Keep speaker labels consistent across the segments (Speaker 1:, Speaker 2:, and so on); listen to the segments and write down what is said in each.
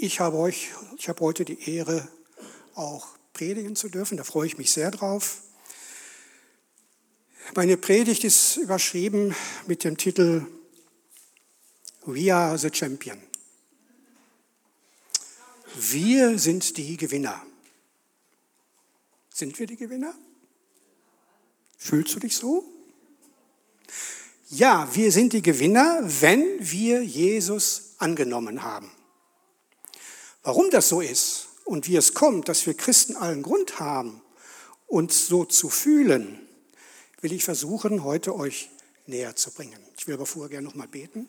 Speaker 1: Ich habe euch, ich habe heute die Ehre, auch predigen zu dürfen. Da freue ich mich sehr drauf. Meine Predigt ist überschrieben mit dem Titel We are the Champion. Wir sind die Gewinner. Sind wir die Gewinner? Fühlst du dich so? Ja, wir sind die Gewinner, wenn wir Jesus angenommen haben. Warum das so ist und wie es kommt, dass wir Christen allen Grund haben, uns so zu fühlen, will ich versuchen, heute euch näher zu bringen. Ich will aber vorher gerne nochmal beten.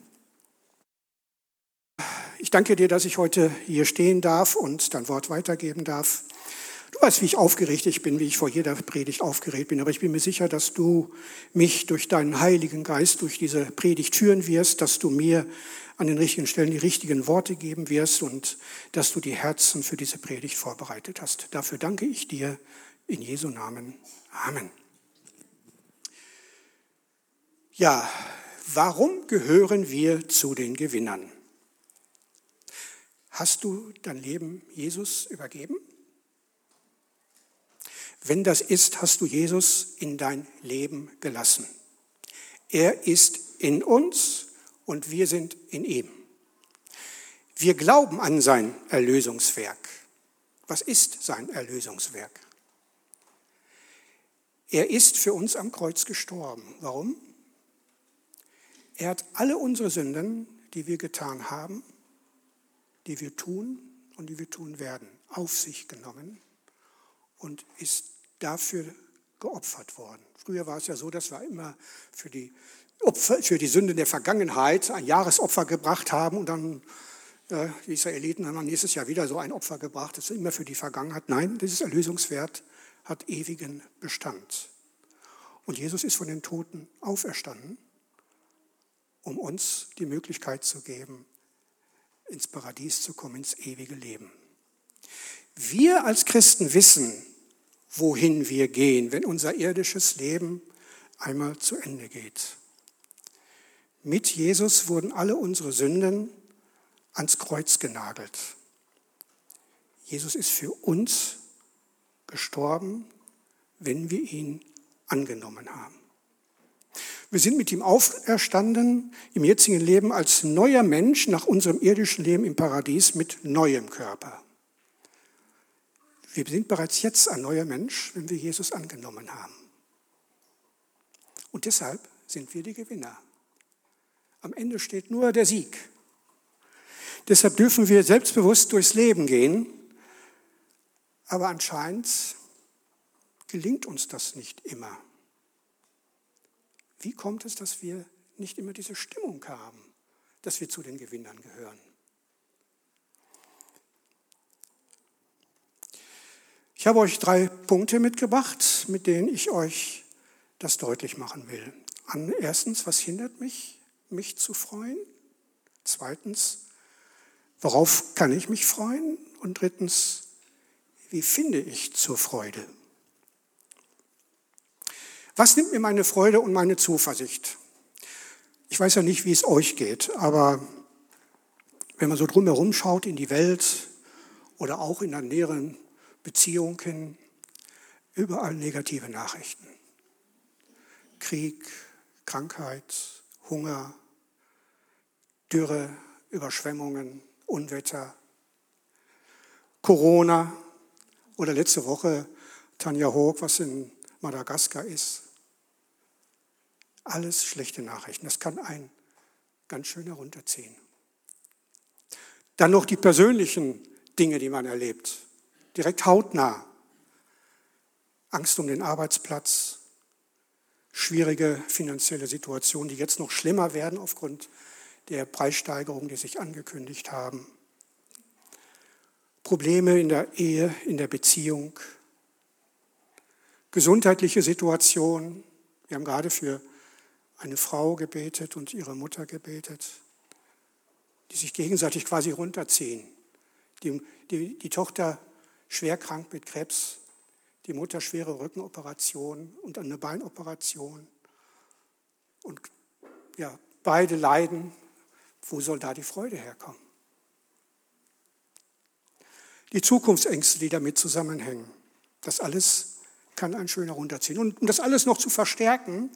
Speaker 1: Ich danke dir, dass ich heute hier stehen darf und dein Wort weitergeben darf. Du weißt, wie ich aufgeregt ich bin, wie ich vor jeder Predigt aufgeregt bin, aber ich bin mir sicher, dass du mich durch deinen Heiligen Geist durch diese Predigt führen wirst, dass du mir an den richtigen Stellen die richtigen Worte geben wirst und dass du die Herzen für diese Predigt vorbereitet hast. Dafür danke ich dir in Jesu Namen. Amen. Ja, warum gehören wir zu den Gewinnern? Hast du dein Leben Jesus übergeben? Wenn das ist, hast du Jesus in dein Leben gelassen. Er ist in uns und wir sind in ihm. Wir glauben an sein Erlösungswerk. Was ist sein Erlösungswerk? Er ist für uns am Kreuz gestorben. Warum? Er hat alle unsere Sünden, die wir getan haben, die wir tun und die wir tun werden, auf sich genommen und ist dafür geopfert worden. Früher war es ja so, dass wir immer für die Opfer, für die Sünden der Vergangenheit ein Jahresopfer gebracht haben und dann äh, die Israeliten haben dann nächstes Jahr wieder so ein Opfer gebracht. Das ist immer für die Vergangenheit. Nein, dieses Erlösungswert hat ewigen Bestand. Und Jesus ist von den Toten auferstanden, um uns die Möglichkeit zu geben, ins Paradies zu kommen, ins ewige Leben. Wir als Christen wissen, wohin wir gehen, wenn unser irdisches Leben einmal zu Ende geht. Mit Jesus wurden alle unsere Sünden ans Kreuz genagelt. Jesus ist für uns gestorben, wenn wir ihn angenommen haben. Wir sind mit ihm auferstanden im jetzigen Leben als neuer Mensch nach unserem irdischen Leben im Paradies mit neuem Körper. Wir sind bereits jetzt ein neuer Mensch, wenn wir Jesus angenommen haben. Und deshalb sind wir die Gewinner. Am Ende steht nur der Sieg. Deshalb dürfen wir selbstbewusst durchs Leben gehen, aber anscheinend gelingt uns das nicht immer. Wie kommt es, dass wir nicht immer diese Stimmung haben, dass wir zu den Gewinnern gehören? Ich habe euch drei Punkte mitgebracht, mit denen ich euch das deutlich machen will. erstens, was hindert mich? Mich zu freuen? Zweitens, worauf kann ich mich freuen? Und drittens, wie finde ich zur Freude? Was nimmt mir meine Freude und meine Zuversicht? Ich weiß ja nicht, wie es euch geht, aber wenn man so drumherum schaut in die Welt oder auch in der näheren Beziehungen, überall negative Nachrichten. Krieg, Krankheit, Hunger, Dürre, Überschwemmungen, Unwetter, Corona oder letzte Woche Tanja Hoog, was in Madagaskar ist. Alles schlechte Nachrichten. Das kann einen ganz schön herunterziehen. Dann noch die persönlichen Dinge, die man erlebt. Direkt hautnah. Angst um den Arbeitsplatz, schwierige finanzielle Situationen, die jetzt noch schlimmer werden aufgrund der Preissteigerungen, die sich angekündigt haben. Probleme in der Ehe, in der Beziehung, gesundheitliche Situation. Wir haben gerade für eine Frau gebetet und ihre Mutter gebetet, die sich gegenseitig quasi runterziehen. Die, die, die Tochter schwer krank mit Krebs, die Mutter schwere Rückenoperation und eine Beinoperation. Und ja, beide leiden. Wo soll da die Freude herkommen? die Zukunftsängste, die damit zusammenhängen. Das alles kann ein schöner runterziehen. Und um das alles noch zu verstärken,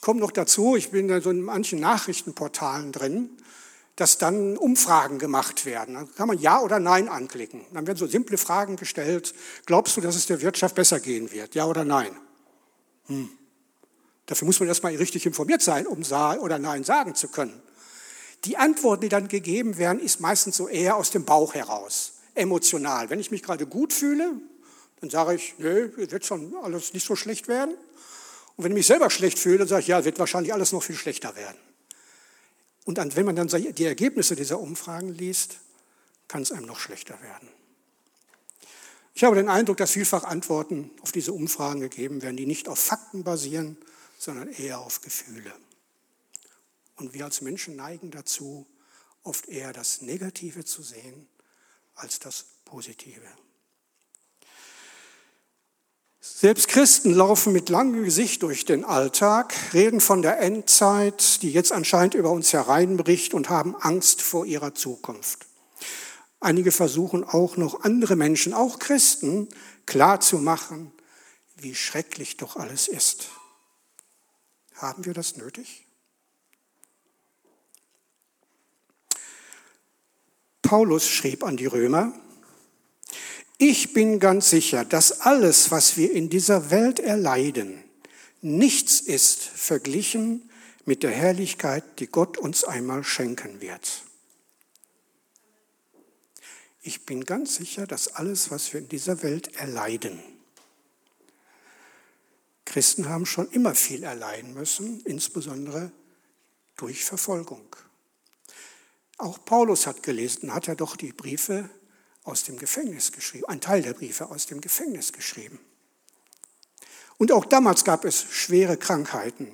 Speaker 1: kommt noch dazu, ich bin da so in manchen Nachrichtenportalen drin, dass dann Umfragen gemacht werden. Da kann man Ja oder Nein anklicken. Dann werden so simple Fragen gestellt. Glaubst du, dass es der Wirtschaft besser gehen wird? Ja oder Nein? Hm. Dafür muss man erstmal richtig informiert sein, um Ja oder Nein sagen zu können. Die Antwort, die dann gegeben werden, ist meistens so eher aus dem Bauch heraus, emotional. Wenn ich mich gerade gut fühle, dann sage ich, nö, wird schon alles nicht so schlecht werden. Und wenn ich mich selber schlecht fühle, dann sage ich, ja, wird wahrscheinlich alles noch viel schlechter werden. Und wenn man dann die Ergebnisse dieser Umfragen liest, kann es einem noch schlechter werden. Ich habe den Eindruck, dass vielfach Antworten auf diese Umfragen gegeben werden, die nicht auf Fakten basieren, sondern eher auf Gefühle. Und wir als Menschen neigen dazu, oft eher das Negative zu sehen als das Positive. Selbst Christen laufen mit langem Gesicht durch den Alltag, reden von der Endzeit, die jetzt anscheinend über uns hereinbricht und haben Angst vor ihrer Zukunft. Einige versuchen auch noch andere Menschen, auch Christen, klarzumachen, wie schrecklich doch alles ist. Haben wir das nötig? Paulus schrieb an die Römer, ich bin ganz sicher, dass alles, was wir in dieser Welt erleiden, nichts ist verglichen mit der Herrlichkeit, die Gott uns einmal schenken wird. Ich bin ganz sicher, dass alles, was wir in dieser Welt erleiden, Christen haben schon immer viel erleiden müssen, insbesondere durch Verfolgung. Auch Paulus hat gelesen, hat er doch die Briefe aus dem Gefängnis geschrieben, ein Teil der Briefe aus dem Gefängnis geschrieben. Und auch damals gab es schwere Krankheiten,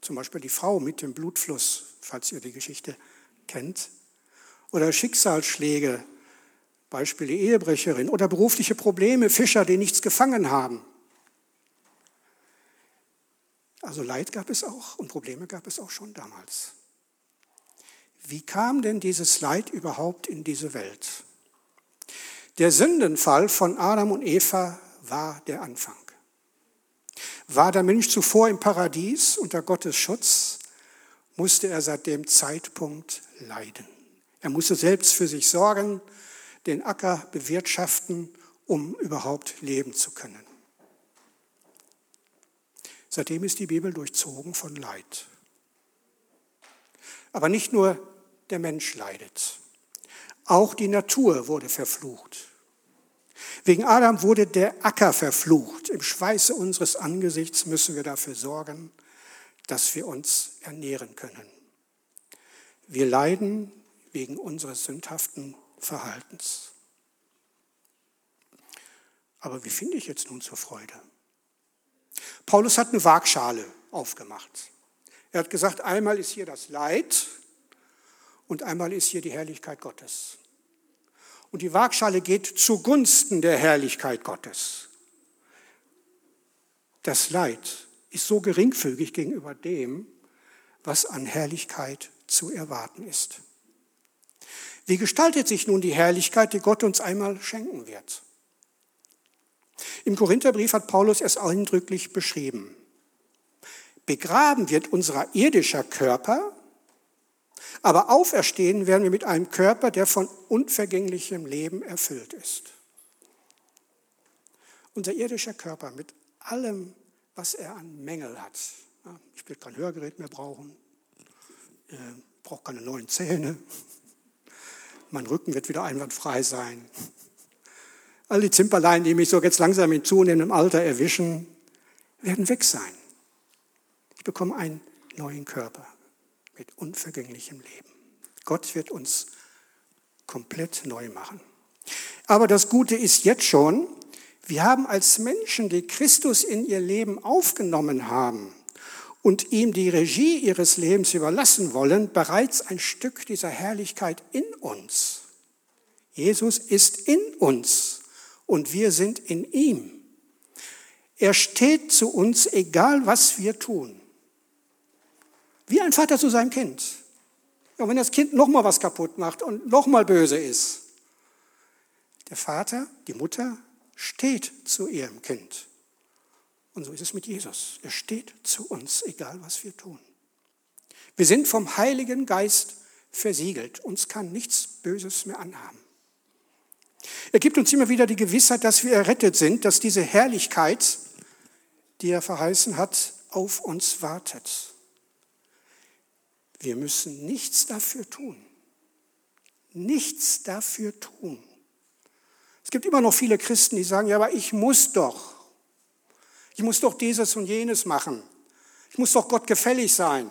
Speaker 1: zum Beispiel die Frau mit dem Blutfluss, falls ihr die Geschichte kennt, oder Schicksalsschläge, Beispiel die Ehebrecherin, oder berufliche Probleme, Fischer, die nichts gefangen haben. Also Leid gab es auch und Probleme gab es auch schon damals. Wie kam denn dieses Leid überhaupt in diese Welt? Der Sündenfall von Adam und Eva war der Anfang. War der Mensch zuvor im Paradies unter Gottes Schutz, musste er seit dem Zeitpunkt leiden. Er musste selbst für sich sorgen, den Acker bewirtschaften, um überhaupt leben zu können. Seitdem ist die Bibel durchzogen von Leid. Aber nicht nur der Mensch leidet. Auch die Natur wurde verflucht. Wegen Adam wurde der Acker verflucht. Im Schweiße unseres Angesichts müssen wir dafür sorgen, dass wir uns ernähren können. Wir leiden wegen unseres sündhaften Verhaltens. Aber wie finde ich jetzt nun zur Freude? Paulus hat eine Waagschale aufgemacht. Er hat gesagt, einmal ist hier das Leid und einmal ist hier die Herrlichkeit Gottes. Und die Waagschale geht zugunsten der Herrlichkeit Gottes. Das Leid ist so geringfügig gegenüber dem, was an Herrlichkeit zu erwarten ist. Wie gestaltet sich nun die Herrlichkeit, die Gott uns einmal schenken wird? Im Korintherbrief hat Paulus es eindrücklich beschrieben. Begraben wird unser irdischer Körper, aber auferstehen werden wir mit einem Körper, der von unvergänglichem Leben erfüllt ist. Unser irdischer Körper mit allem, was er an Mängel hat. Ich will kein Hörgerät mehr brauchen, äh, brauche keine neuen Zähne, mein Rücken wird wieder einwandfrei sein. All die Zimperlein, die mich so jetzt langsam in zunehmendem Alter erwischen, werden weg sein. Ich bekomme einen neuen Körper mit unvergänglichem Leben. Gott wird uns komplett neu machen. Aber das Gute ist jetzt schon, wir haben als Menschen, die Christus in ihr Leben aufgenommen haben und ihm die Regie ihres Lebens überlassen wollen, bereits ein Stück dieser Herrlichkeit in uns. Jesus ist in uns und wir sind in ihm. Er steht zu uns, egal was wir tun. Wie ein Vater zu seinem Kind. Und wenn das Kind nochmal was kaputt macht und nochmal böse ist, Der Vater, die Mutter steht zu ihrem Kind. Und so ist es mit Jesus. Er steht zu uns, egal was wir tun. Wir sind vom Heiligen Geist versiegelt. Uns kann nichts Böses mehr anhaben. Er gibt uns immer wieder die Gewissheit, dass wir errettet sind, dass diese Herrlichkeit, die er verheißen hat, auf uns wartet. Wir müssen nichts dafür tun. Nichts dafür tun. Es gibt immer noch viele Christen, die sagen, ja, aber ich muss doch. Ich muss doch dieses und jenes machen. Ich muss doch Gott gefällig sein.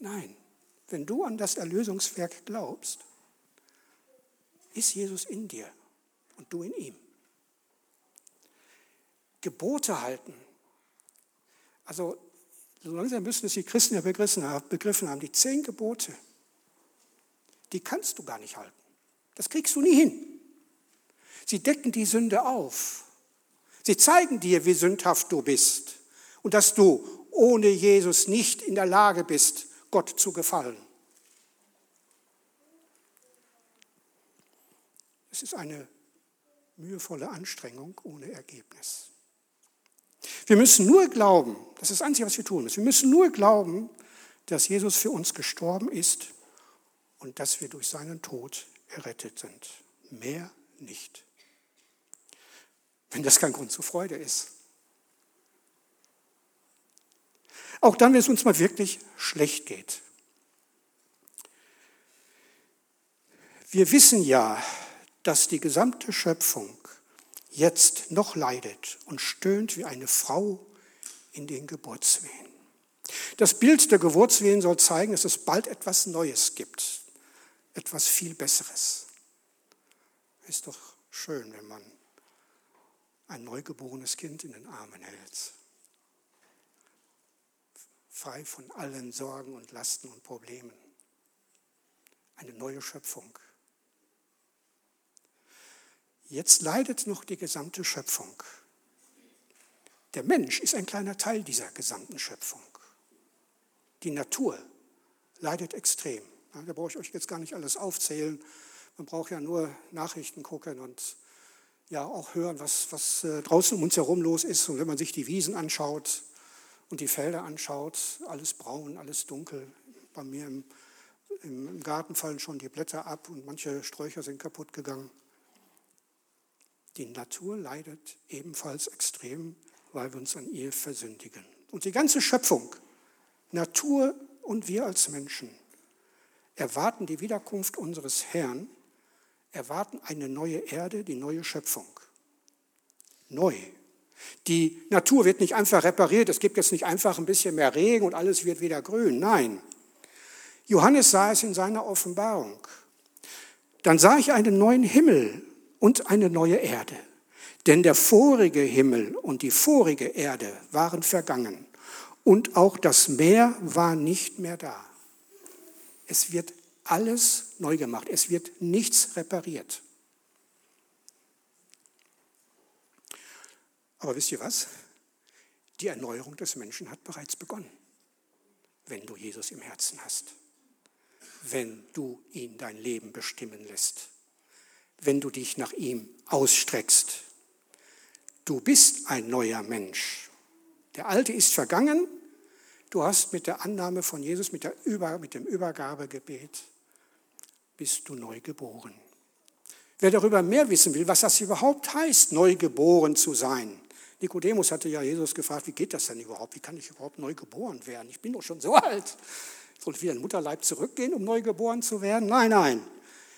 Speaker 1: Nein, wenn du an das Erlösungswerk glaubst, ist Jesus in dir und du in ihm. Gebote halten. Also so langsam müssen es die Christen ja begriffen haben. Die zehn Gebote, die kannst du gar nicht halten. Das kriegst du nie hin. Sie decken die Sünde auf. Sie zeigen dir, wie sündhaft du bist und dass du ohne Jesus nicht in der Lage bist, Gott zu gefallen. Es ist eine mühevolle Anstrengung ohne Ergebnis. Wir müssen nur glauben, das ist das Einzige, was wir tun müssen, wir müssen nur glauben, dass Jesus für uns gestorben ist und dass wir durch seinen Tod errettet sind. Mehr nicht. Wenn das kein Grund zur Freude ist. Auch dann, wenn es uns mal wirklich schlecht geht. Wir wissen ja, dass die gesamte Schöpfung jetzt noch leidet und stöhnt wie eine Frau in den Geburtswehen. Das Bild der Geburtswehen soll zeigen, dass es bald etwas Neues gibt, etwas viel Besseres. Ist doch schön, wenn man ein neugeborenes Kind in den Armen hält, frei von allen Sorgen und Lasten und Problemen. Eine neue Schöpfung. Jetzt leidet noch die gesamte Schöpfung. Der Mensch ist ein kleiner Teil dieser gesamten Schöpfung. Die Natur leidet extrem. Da brauche ich euch jetzt gar nicht alles aufzählen. Man braucht ja nur Nachrichten gucken und ja auch hören, was, was äh, draußen um uns herum los ist. Und wenn man sich die Wiesen anschaut und die Felder anschaut, alles braun, alles dunkel. Bei mir im, im Garten fallen schon die Blätter ab und manche Sträucher sind kaputt gegangen. Die Natur leidet ebenfalls extrem, weil wir uns an ihr versündigen. Und die ganze Schöpfung, Natur und wir als Menschen, erwarten die Wiederkunft unseres Herrn, erwarten eine neue Erde, die neue Schöpfung. Neu. Die Natur wird nicht einfach repariert, es gibt jetzt nicht einfach ein bisschen mehr Regen und alles wird wieder grün. Nein. Johannes sah es in seiner Offenbarung. Dann sah ich einen neuen Himmel und eine neue Erde. Denn der vorige Himmel und die vorige Erde waren vergangen und auch das Meer war nicht mehr da. Es wird alles neu gemacht, es wird nichts repariert. Aber wisst ihr was? Die Erneuerung des Menschen hat bereits begonnen, wenn du Jesus im Herzen hast, wenn du ihn dein Leben bestimmen lässt wenn du dich nach ihm ausstreckst. Du bist ein neuer Mensch. Der alte ist vergangen. Du hast mit der Annahme von Jesus, mit, der Über, mit dem Übergabegebet, bist du neu geboren. Wer darüber mehr wissen will, was das überhaupt heißt, neu geboren zu sein. Nikodemus hatte ja Jesus gefragt, wie geht das denn überhaupt? Wie kann ich überhaupt neu geboren werden? Ich bin doch schon so alt. Soll ich wieder in den Mutterleib zurückgehen, um neu geboren zu werden? Nein, nein.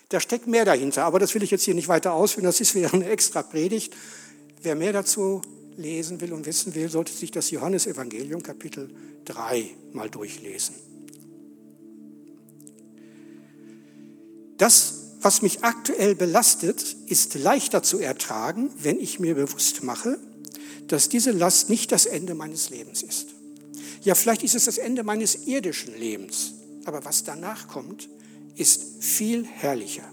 Speaker 1: Da steckt mehr dahinter, aber das will ich jetzt hier nicht weiter ausführen, das ist wieder eine extra Predigt. Wer mehr dazu lesen will und wissen will, sollte sich das Johannesevangelium Kapitel 3 mal durchlesen. Das, was mich aktuell belastet, ist leichter zu ertragen, wenn ich mir bewusst mache, dass diese Last nicht das Ende meines Lebens ist. Ja, vielleicht ist es das Ende meines irdischen Lebens, aber was danach kommt, ist viel herrlicher.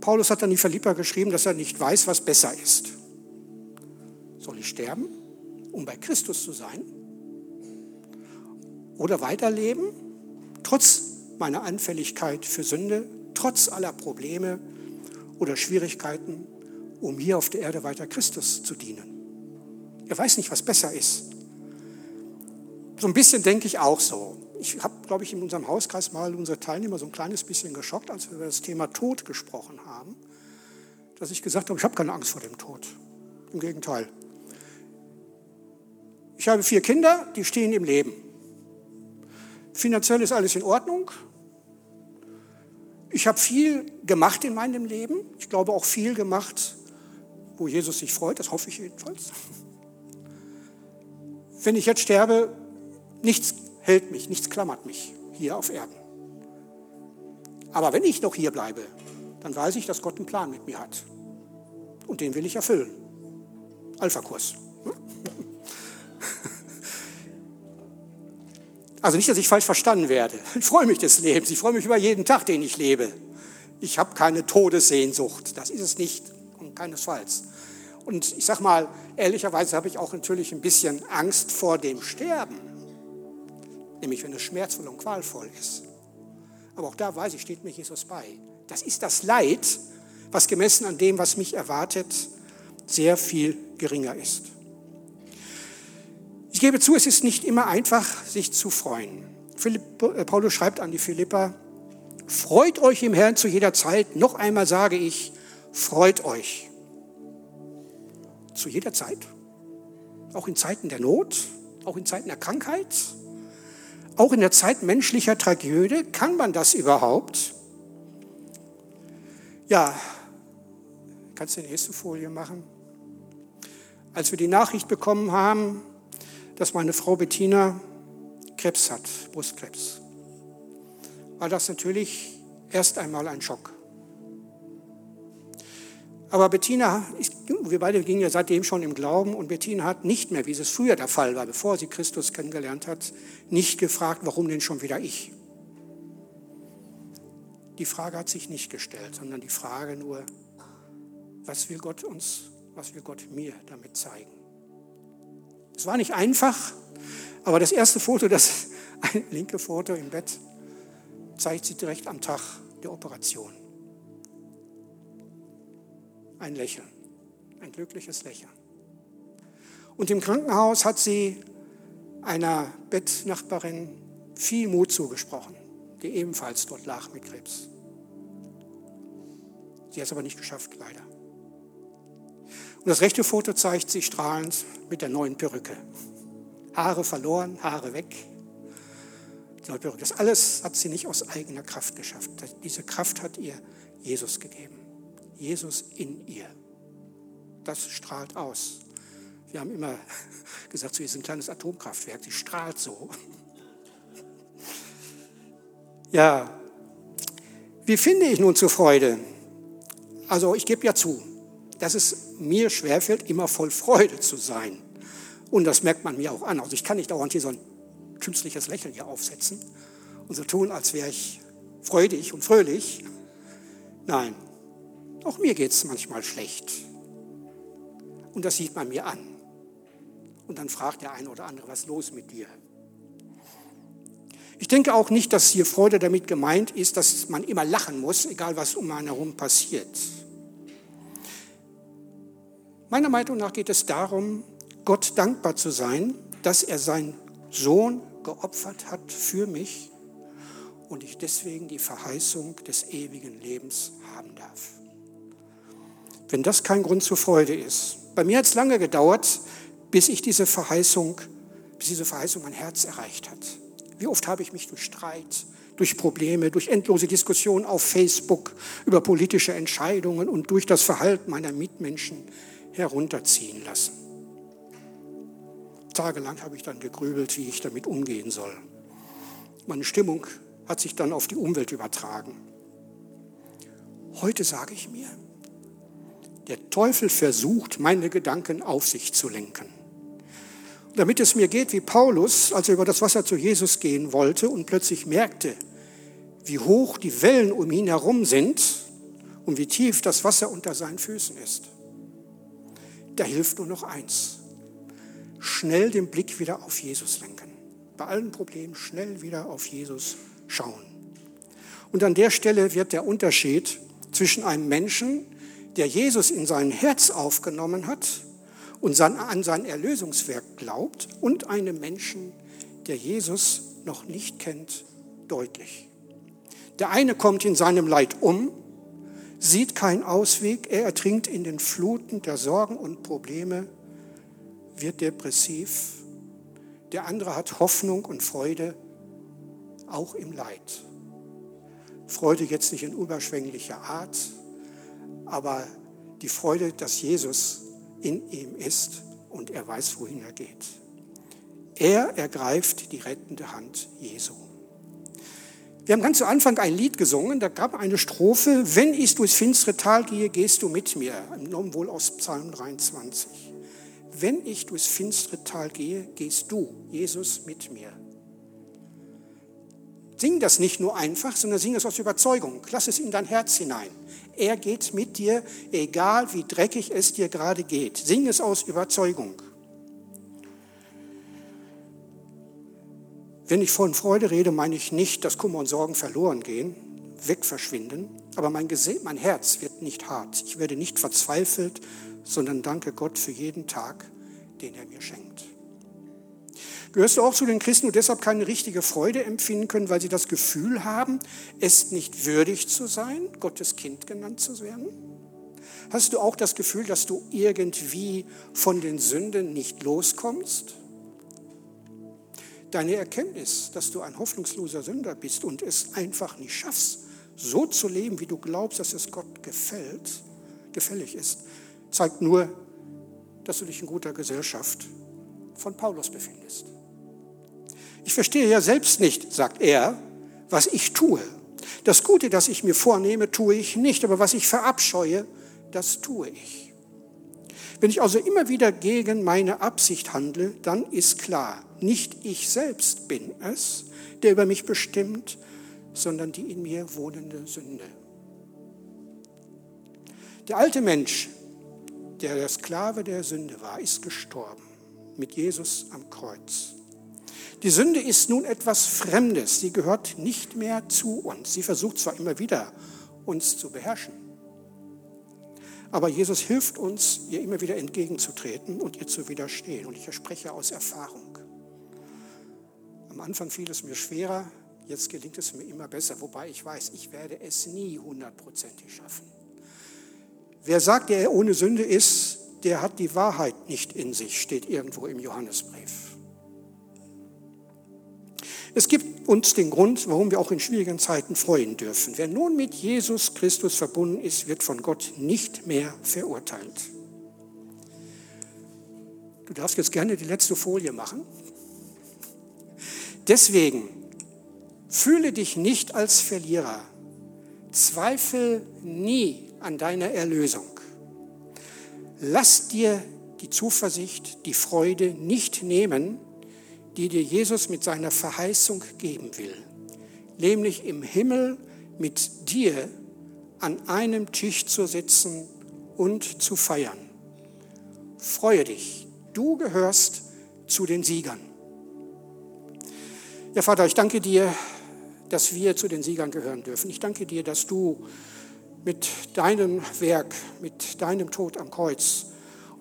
Speaker 1: Paulus hat an die Philippa geschrieben, dass er nicht weiß, was besser ist. Soll ich sterben, um bei Christus zu sein? Oder weiterleben, trotz meiner Anfälligkeit für Sünde trotz aller Probleme oder Schwierigkeiten, um hier auf der Erde weiter Christus zu dienen. Er weiß nicht, was besser ist. So ein bisschen denke ich auch so. Ich habe, glaube ich, in unserem Hauskreis mal unsere Teilnehmer so ein kleines bisschen geschockt, als wir über das Thema Tod gesprochen haben, dass ich gesagt habe, ich habe keine Angst vor dem Tod. Im Gegenteil. Ich habe vier Kinder, die stehen im Leben. Finanziell ist alles in Ordnung. Ich habe viel gemacht in meinem Leben. Ich glaube auch viel gemacht, wo Jesus sich freut. Das hoffe ich jedenfalls. Wenn ich jetzt sterbe, nichts hält mich, nichts klammert mich hier auf Erden. Aber wenn ich noch hier bleibe, dann weiß ich, dass Gott einen Plan mit mir hat. Und den will ich erfüllen. Alpha-Kurs. Also nicht, dass ich falsch verstanden werde. Ich freue mich des Lebens. Ich freue mich über jeden Tag, den ich lebe. Ich habe keine Todessehnsucht. Das ist es nicht und keinesfalls. Und ich sage mal, ehrlicherweise habe ich auch natürlich ein bisschen Angst vor dem Sterben. Nämlich, wenn es schmerzvoll und qualvoll ist. Aber auch da weiß ich, steht mir Jesus bei. Das ist das Leid, was gemessen an dem, was mich erwartet, sehr viel geringer ist. Ich gebe zu, es ist nicht immer einfach, sich zu freuen. Philipp, äh, Paulus schreibt an die Philippa, freut euch im Herrn zu jeder Zeit. Noch einmal sage ich, freut euch. Zu jeder Zeit. Auch in Zeiten der Not, auch in Zeiten der Krankheit, auch in der Zeit menschlicher Tragödie. Kann man das überhaupt? Ja, kannst du die nächste Folie machen? Als wir die Nachricht bekommen haben, dass meine Frau Bettina Krebs hat, Brustkrebs, war das natürlich erst einmal ein Schock. Aber Bettina, wir beide gingen ja seitdem schon im Glauben und Bettina hat nicht mehr, wie es früher der Fall war, bevor sie Christus kennengelernt hat, nicht gefragt, warum denn schon wieder ich. Die Frage hat sich nicht gestellt, sondern die Frage nur, was will Gott uns, was will Gott mir damit zeigen? Es war nicht einfach, aber das erste Foto, das linke Foto im Bett, zeigt sie direkt am Tag der Operation. Ein Lächeln, ein glückliches Lächeln. Und im Krankenhaus hat sie einer Bettnachbarin viel Mut zugesprochen, die ebenfalls dort lag mit Krebs. Sie hat es aber nicht geschafft, leider. Und das rechte Foto zeigt sie strahlend mit der neuen Perücke. Haare verloren, Haare weg. Das alles hat sie nicht aus eigener Kraft geschafft. Diese Kraft hat ihr Jesus gegeben. Jesus in ihr. Das strahlt aus. Wir haben immer gesagt, sie ist ein kleines Atomkraftwerk, sie strahlt so. Ja, wie finde ich nun zur Freude? Also ich gebe ja zu, dass es mir schwerfällt, immer voll Freude zu sein. Und das merkt man mir auch an. Also ich kann nicht dauernd hier so ein künstliches Lächeln hier aufsetzen und so tun, als wäre ich freudig und fröhlich. Nein, auch mir geht es manchmal schlecht. Und das sieht man mir an. Und dann fragt der eine oder andere, was ist los mit dir? Ich denke auch nicht, dass hier Freude damit gemeint ist, dass man immer lachen muss, egal was um einen herum passiert. Meiner Meinung nach geht es darum, Gott dankbar zu sein, dass er seinen Sohn geopfert hat für mich und ich deswegen die Verheißung des ewigen Lebens haben darf. Wenn das kein Grund zur Freude ist. Bei mir hat es lange gedauert, bis ich diese Verheißung, bis diese Verheißung mein Herz erreicht hat. Wie oft habe ich mich durch Streit, durch Probleme, durch endlose Diskussionen auf Facebook über politische Entscheidungen und durch das Verhalten meiner Mitmenschen herunterziehen lassen. Tagelang habe ich dann gegrübelt, wie ich damit umgehen soll. Meine Stimmung hat sich dann auf die Umwelt übertragen. Heute sage ich mir, der Teufel versucht, meine Gedanken auf sich zu lenken. Damit es mir geht wie Paulus, als er über das Wasser zu Jesus gehen wollte und plötzlich merkte, wie hoch die Wellen um ihn herum sind und wie tief das Wasser unter seinen Füßen ist da hilft nur noch eins. Schnell den Blick wieder auf Jesus lenken. Bei allen Problemen schnell wieder auf Jesus schauen. Und an der Stelle wird der Unterschied zwischen einem Menschen, der Jesus in sein Herz aufgenommen hat und an sein Erlösungswerk glaubt, und einem Menschen, der Jesus noch nicht kennt, deutlich. Der eine kommt in seinem Leid um, sieht keinen Ausweg, er ertrinkt in den Fluten der Sorgen und Probleme, wird depressiv. Der andere hat Hoffnung und Freude, auch im Leid. Freude jetzt nicht in überschwänglicher Art, aber die Freude, dass Jesus in ihm ist und er weiß, wohin er geht. Er ergreift die rettende Hand Jesu. Wir haben ganz zu Anfang ein Lied gesungen, da gab eine Strophe, wenn ich durchs finstere Tal gehe, gehst du mit mir, genommen wohl aus Psalm 23. Wenn ich durchs finstere Tal gehe, gehst du, Jesus, mit mir. Sing das nicht nur einfach, sondern sing es aus Überzeugung. Lass es in dein Herz hinein. Er geht mit dir, egal wie dreckig es dir gerade geht. Sing es aus Überzeugung. Wenn ich von Freude rede, meine ich nicht, dass Kummer und Sorgen verloren gehen, wegverschwinden, aber mein, mein Herz wird nicht hart. Ich werde nicht verzweifelt, sondern danke Gott für jeden Tag, den er mir schenkt. Gehörst du auch zu den Christen, die deshalb keine richtige Freude empfinden können, weil sie das Gefühl haben, es nicht würdig zu sein, Gottes Kind genannt zu werden? Hast du auch das Gefühl, dass du irgendwie von den Sünden nicht loskommst? Deine Erkenntnis, dass du ein hoffnungsloser Sünder bist und es einfach nicht schaffst, so zu leben, wie du glaubst, dass es Gott gefällt, gefällig ist, zeigt nur, dass du dich in guter Gesellschaft von Paulus befindest. Ich verstehe ja selbst nicht, sagt er, was ich tue. Das Gute, das ich mir vornehme, tue ich nicht, aber was ich verabscheue, das tue ich. Wenn ich also immer wieder gegen meine Absicht handle, dann ist klar, nicht ich selbst bin es, der über mich bestimmt, sondern die in mir wohnende Sünde. Der alte Mensch, der der Sklave der Sünde war, ist gestorben mit Jesus am Kreuz. Die Sünde ist nun etwas Fremdes, sie gehört nicht mehr zu uns. Sie versucht zwar immer wieder, uns zu beherrschen, aber Jesus hilft uns, ihr immer wieder entgegenzutreten und ihr zu widerstehen. Und ich spreche aus Erfahrung. Am Anfang fiel es mir schwerer, jetzt gelingt es mir immer besser, wobei ich weiß, ich werde es nie hundertprozentig schaffen. Wer sagt, der ohne Sünde ist, der hat die Wahrheit nicht in sich, steht irgendwo im Johannesbrief. Es gibt uns den Grund, warum wir auch in schwierigen Zeiten freuen dürfen. Wer nun mit Jesus Christus verbunden ist, wird von Gott nicht mehr verurteilt. Du darfst jetzt gerne die letzte Folie machen. Deswegen fühle dich nicht als Verlierer. Zweifel nie an deiner Erlösung. Lass dir die Zuversicht, die Freude nicht nehmen, die dir Jesus mit seiner Verheißung geben will, nämlich im Himmel mit dir an einem Tisch zu sitzen und zu feiern. Freue dich, du gehörst zu den Siegern. Ja, Vater, ich danke dir, dass wir zu den Siegern gehören dürfen. Ich danke dir, dass du mit deinem Werk, mit deinem Tod am Kreuz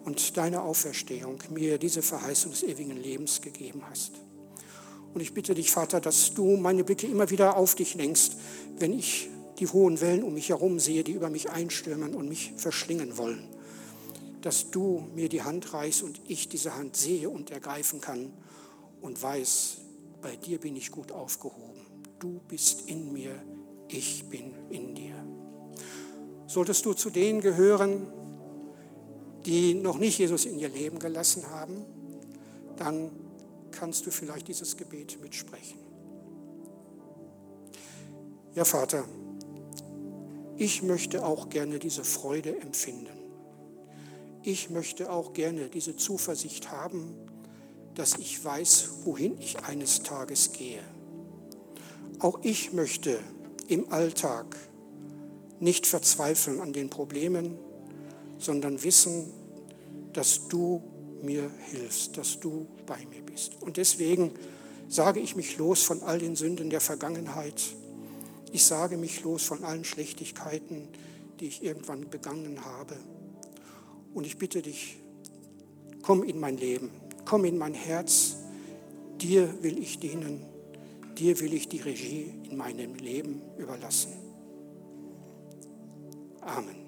Speaker 1: und deine Auferstehung mir diese Verheißung des ewigen Lebens gegeben hast. Und ich bitte dich, Vater, dass du meine Blicke immer wieder auf dich lenkst, wenn ich die hohen Wellen um mich herum sehe, die über mich einstürmen und mich verschlingen wollen. Dass du mir die Hand reichst und ich diese Hand sehe und ergreifen kann und weiß, bei dir bin ich gut aufgehoben. Du bist in mir, ich bin in dir. Solltest du zu denen gehören, die noch nicht Jesus in ihr Leben gelassen haben, dann kannst du vielleicht dieses Gebet mitsprechen. Ja, Vater, ich möchte auch gerne diese Freude empfinden. Ich möchte auch gerne diese Zuversicht haben, dass ich weiß, wohin ich eines Tages gehe. Auch ich möchte im Alltag nicht verzweifeln an den Problemen, sondern wissen, dass du mir hilfst, dass du bei mir bist. Und deswegen sage ich mich los von all den Sünden der Vergangenheit. Ich sage mich los von allen Schlechtigkeiten, die ich irgendwann begangen habe. Und ich bitte dich, komm in mein Leben, komm in mein Herz. Dir will ich dienen, dir will ich die Regie in meinem Leben überlassen. Amen.